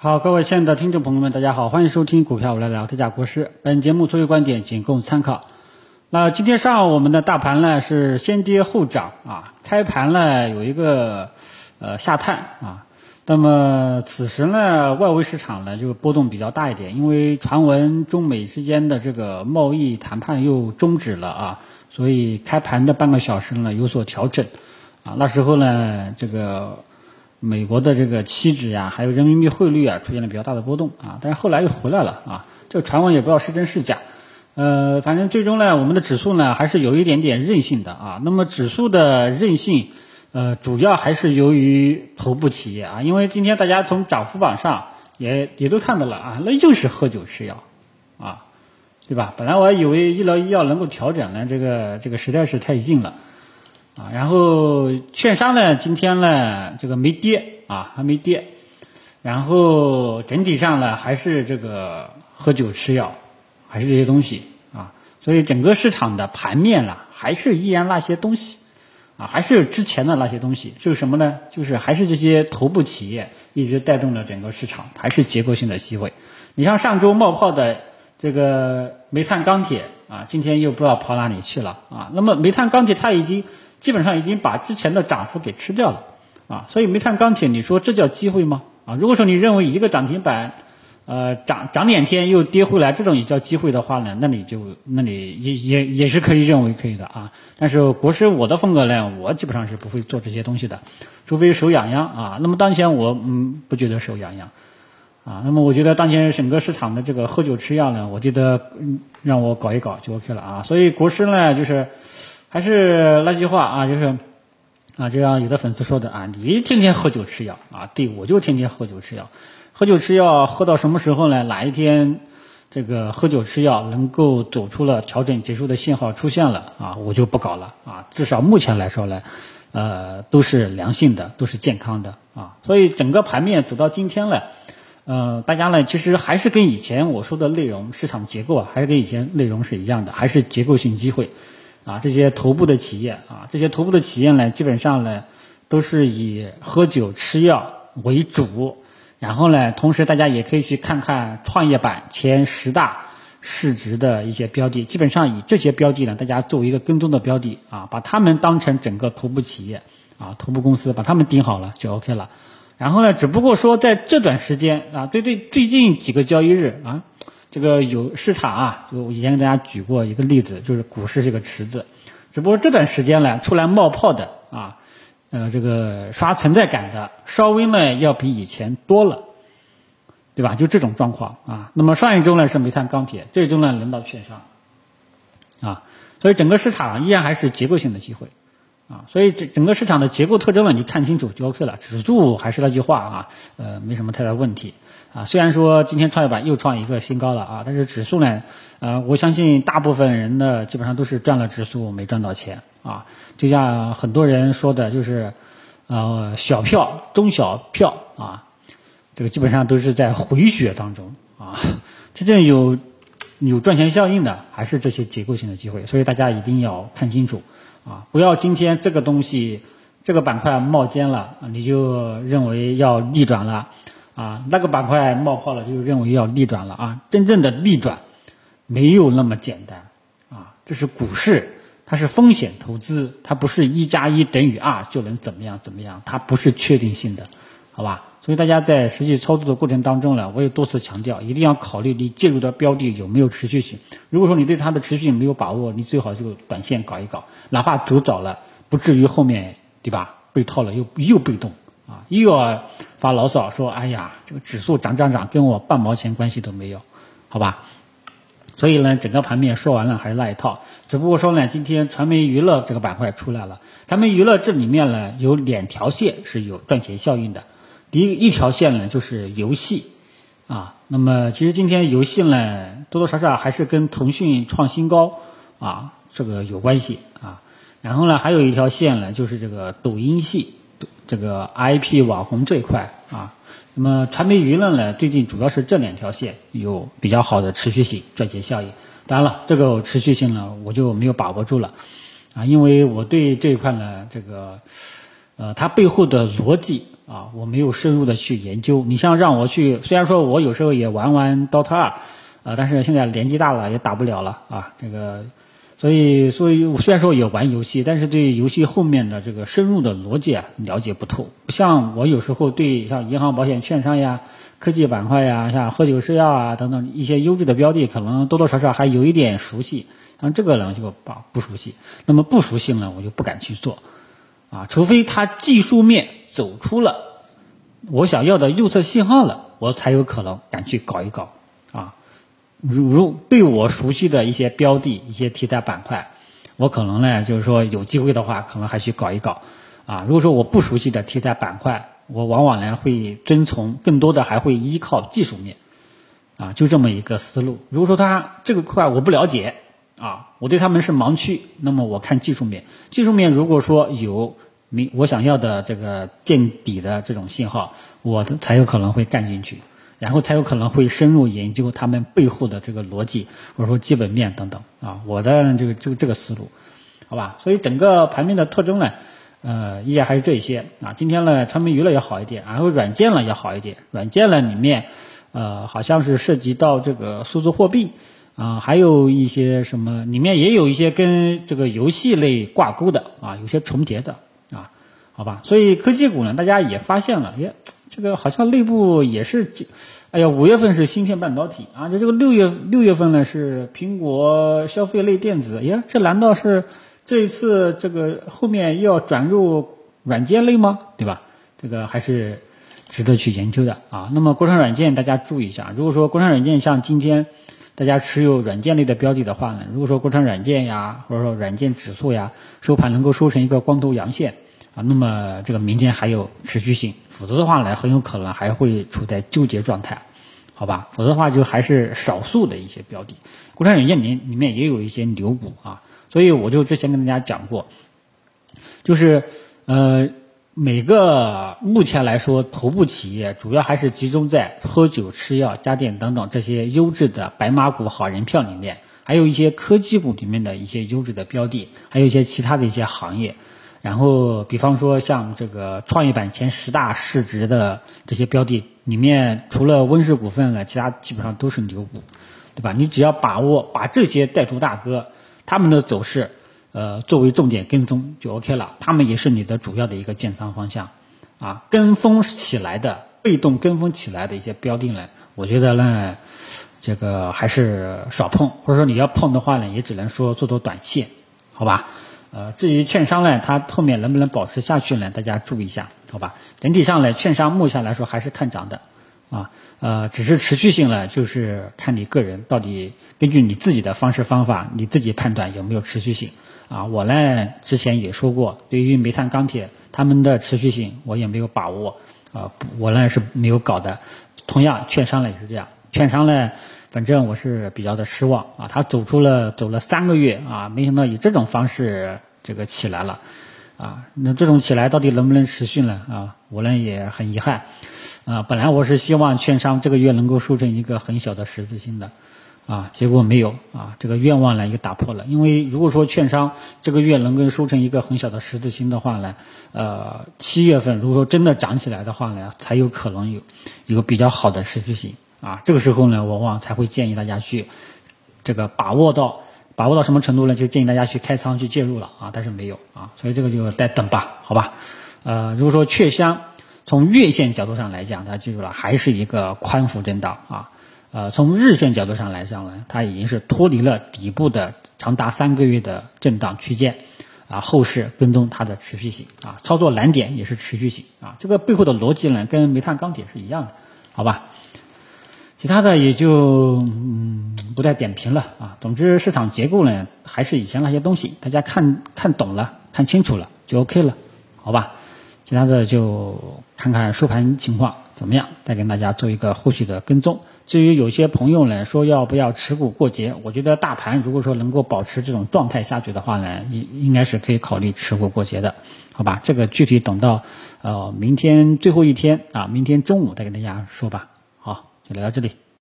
好，各位亲爱的听众朋友们，大家好，欢迎收听股票我来聊，特价国师。本节目所有观点仅供参考。那今天上午我们的大盘呢是先跌后涨啊，开盘呢有一个呃下探啊，那么此时呢外围市场呢就波动比较大一点，因为传闻中美之间的这个贸易谈判又终止了啊，所以开盘的半个小时呢有所调整啊，那时候呢这个。美国的这个期指呀，还有人民币汇率啊，出现了比较大的波动啊，但是后来又回来了啊。这个传闻也不知道是真是假，呃，反正最终呢，我们的指数呢还是有一点点韧性的啊。那么指数的韧性，呃，主要还是由于头部企业啊，因为今天大家从涨幅榜上也也都看到了啊，那就是喝酒吃药啊，对吧？本来我还以为医疗医药能够调整呢，这个这个实在是太硬了。啊，然后券商呢，今天呢，这个没跌啊，还没跌，然后整体上呢，还是这个喝酒吃药，还是这些东西啊，所以整个市场的盘面呢，还是依然那些东西，啊，还是之前的那些东西，就是什么呢？就是还是这些头部企业一直带动了整个市场，还是结构性的机会。你像上周冒泡的这个煤炭钢铁啊，今天又不知道跑哪里去了啊。那么煤炭钢铁它已经。基本上已经把之前的涨幅给吃掉了，啊，所以煤炭钢铁，你说这叫机会吗？啊，如果说你认为一个涨停板，呃，涨涨两天又跌回来，这种也叫机会的话呢，那你就那你也也也是可以认为可以的啊。但是国师我的风格呢，我基本上是不会做这些东西的，除非手痒痒啊。那么当前我嗯不觉得手痒痒，啊，那么我觉得当前整个市场的这个喝酒吃药呢，我觉得让我搞一搞就 OK 了啊。所以国师呢就是。还是那句话啊，就是啊，就像有的粉丝说的啊，你天天喝酒吃药啊，对我就天天喝酒吃药，喝酒吃药喝到什么时候呢？哪一天这个喝酒吃药能够走出了调整结束的信号出现了啊，我就不搞了啊。至少目前来说呢，呃，都是良性的，都是健康的啊。所以整个盘面走到今天了，呃，大家呢其实还是跟以前我说的内容，市场结构啊，还是跟以前内容是一样的，还是结构性机会。啊，这些头部的企业啊，这些头部的企业呢，基本上呢，都是以喝酒吃药为主。然后呢，同时大家也可以去看看创业板前十大市值的一些标的，基本上以这些标的呢，大家作为一个跟踪的标的啊，把他们当成整个头部企业啊，头部公司，把他们盯好了就 OK 了。然后呢，只不过说在这段时间啊，对对，最近几个交易日啊。这个有市场啊，就我以前给大家举过一个例子，就是股市这个池子，只不过这段时间呢，出来冒泡的啊，呃，这个刷存在感的，稍微呢要比以前多了，对吧？就这种状况啊。那么上一周呢是煤炭钢铁，这一周呢轮到券商，啊，所以整个市场依然还是结构性的机会。啊，所以整整个市场的结构特征呢，你看清楚就 OK 了。指数还是那句话啊，呃，没什么太大问题啊。虽然说今天创业板又创一个新高了啊，但是指数呢，呃，我相信大部分人呢，基本上都是赚了指数没赚到钱啊。就像很多人说的，就是呃，小票、中小票啊，这个基本上都是在回血当中啊。真正有有赚钱效应的，还是这些结构性的机会。所以大家一定要看清楚。啊，不要今天这个东西，这个板块冒尖了，你就认为要逆转了，啊，那个板块冒泡了，就认为要逆转了啊。真正的逆转没有那么简单啊，这是股市，它是风险投资，它不是一加一等于二就能怎么样怎么样，它不是确定性的，好吧？所以大家在实际操作的过程当中呢，我也多次强调，一定要考虑你介入的标的有没有持续性。如果说你对它的持续性没有把握，你最好就短线搞一搞，哪怕走早了，不至于后面对吧被套了又又被动啊，又要发牢骚说哎呀这个指数涨涨涨跟我半毛钱关系都没有，好吧？所以呢，整个盘面说完了还是那一套，只不过说呢，今天传媒娱乐这个板块出来了，传媒娱乐这里面呢有两条线是有赚钱效应的。第一一条线呢，就是游戏，啊，那么其实今天游戏呢，多多少少还是跟腾讯创新高啊这个有关系啊。然后呢，还有一条线呢，就是这个抖音系，这个 IP 网红这一块啊。那么传媒娱乐呢，最近主要是这两条线有比较好的持续性赚钱效应。当然了，这个持续性呢，我就没有把握住了啊，因为我对这一块呢，这个。呃，它背后的逻辑啊，我没有深入的去研究。你像让我去，虽然说我有时候也玩玩 DOTA 二，啊，但是现在年纪大了也打不了了啊，这个，所以所以虽然说也玩游戏，但是对游戏后面的这个深入的逻辑啊了解不透。像我有时候对像银行、保险、券商呀、科技板块呀、像喝酒、吃药啊等等一些优质的标的，可能多多少少还有一点熟悉。像这个呢就不不熟悉，那么不熟悉呢，我就不敢去做。啊，除非它技术面走出了我想要的右侧信号了，我才有可能敢去搞一搞。如如对我熟悉的一些标的、一些题材板块，我可能呢就是说有机会的话，可能还去搞一搞。啊，如果说我不熟悉的题材板块，我往往呢会遵从更多的还会依靠技术面。啊，就这么一个思路。如果说它这个块我不了解。啊，我对他们是盲区，那么我看技术面，技术面如果说有明我想要的这个见底的这种信号，我才有可能会干进去，然后才有可能会深入研究他们背后的这个逻辑，或者说基本面等等啊，我的这个就这个思路，好吧？所以整个盘面的特征呢，呃，依然还是这些啊。今天呢，传媒娱乐要好一点，然后软件呢要好一点，软件呢里面，呃，好像是涉及到这个数字货币。啊，还有一些什么，里面也有一些跟这个游戏类挂钩的啊，有些重叠的啊，好吧。所以科技股呢，大家也发现了，耶，这个好像内部也是，哎呀，五月份是芯片半导体啊，就这个六月六月份呢是苹果消费类电子，耶，这难道是这一次这个后面要转入软件类吗？对吧？这个还是值得去研究的啊。那么国产软件大家注意一下，如果说国产软件像今天。大家持有软件类的标的的话呢，如果说国产软件呀，或者说软件指数呀，收盘能够收成一个光头阳线那么这个明天还有持续性，否则的话呢，很有可能还会处在纠结状态，好吧？否则的话就还是少数的一些标的，国产软件里里面也有一些牛股啊，所以我就之前跟大家讲过，就是呃。每个目前来说，头部企业主要还是集中在喝酒、吃药、家电等等这些优质的白马股、好人票里面，还有一些科技股里面的一些优质的标的，还有一些其他的一些行业。然后，比方说像这个创业板前十大市值的这些标的里面，除了温氏股份呢，其他基本上都是牛股，对吧？你只要把握把这些带头大哥他们的走势。呃，作为重点跟踪就 OK 了，他们也是你的主要的一个建仓方向，啊，跟风起来的、被动跟风起来的一些标的呢，我觉得呢，这个还是少碰，或者说你要碰的话呢，也只能说做做短线，好吧？呃，至于券商呢，它后面能不能保持下去呢？大家注意一下，好吧？整体上呢，券商目前来说还是看涨的，啊，呃，只是持续性呢，就是看你个人到底根据你自己的方式方法，你自己判断有没有持续性。啊，我呢之前也说过，对于煤炭、钢铁他们的持续性，我也没有把握，啊，我呢是没有搞的。同样，券商呢也是这样，券商呢，反正我是比较的失望啊，他走出了走了三个月啊，没想到以这种方式这个起来了，啊，那这种起来到底能不能持续呢？啊，我呢也很遗憾，啊，本来我是希望券商这个月能够收成一个很小的十字星的。啊，结果没有啊，这个愿望呢也打破了。因为如果说券商这个月能够收成一个很小的十字星的话呢，呃，七月份如果说真的涨起来的话呢，才有可能有有比较好的持续性啊。这个时候呢，往往才会建议大家去这个把握到把握到什么程度呢？就建议大家去开仓去介入了啊。但是没有啊，所以这个就再等吧，好吧？呃，如果说券商从月线角度上来讲，大家记住了，还是一个宽幅震荡啊。呃，从日线角度上来讲呢，它已经是脱离了底部的长达三个月的震荡区间，啊，后市跟踪它的持续性，啊，操作难点也是持续性，啊，这个背后的逻辑呢，跟煤炭、钢铁是一样的，好吧？其他的也就嗯不再点评了，啊，总之市场结构呢，还是以前那些东西，大家看看懂了，看清楚了就 OK 了，好吧？其他的就看看收盘情况怎么样，再跟大家做一个后续的跟踪。至于有些朋友呢说要不要持股过节，我觉得大盘如果说能够保持这种状态下去的话呢，应应该是可以考虑持股过节的，好吧？这个具体等到呃明天最后一天啊，明天中午再跟大家说吧。好，就聊到这里。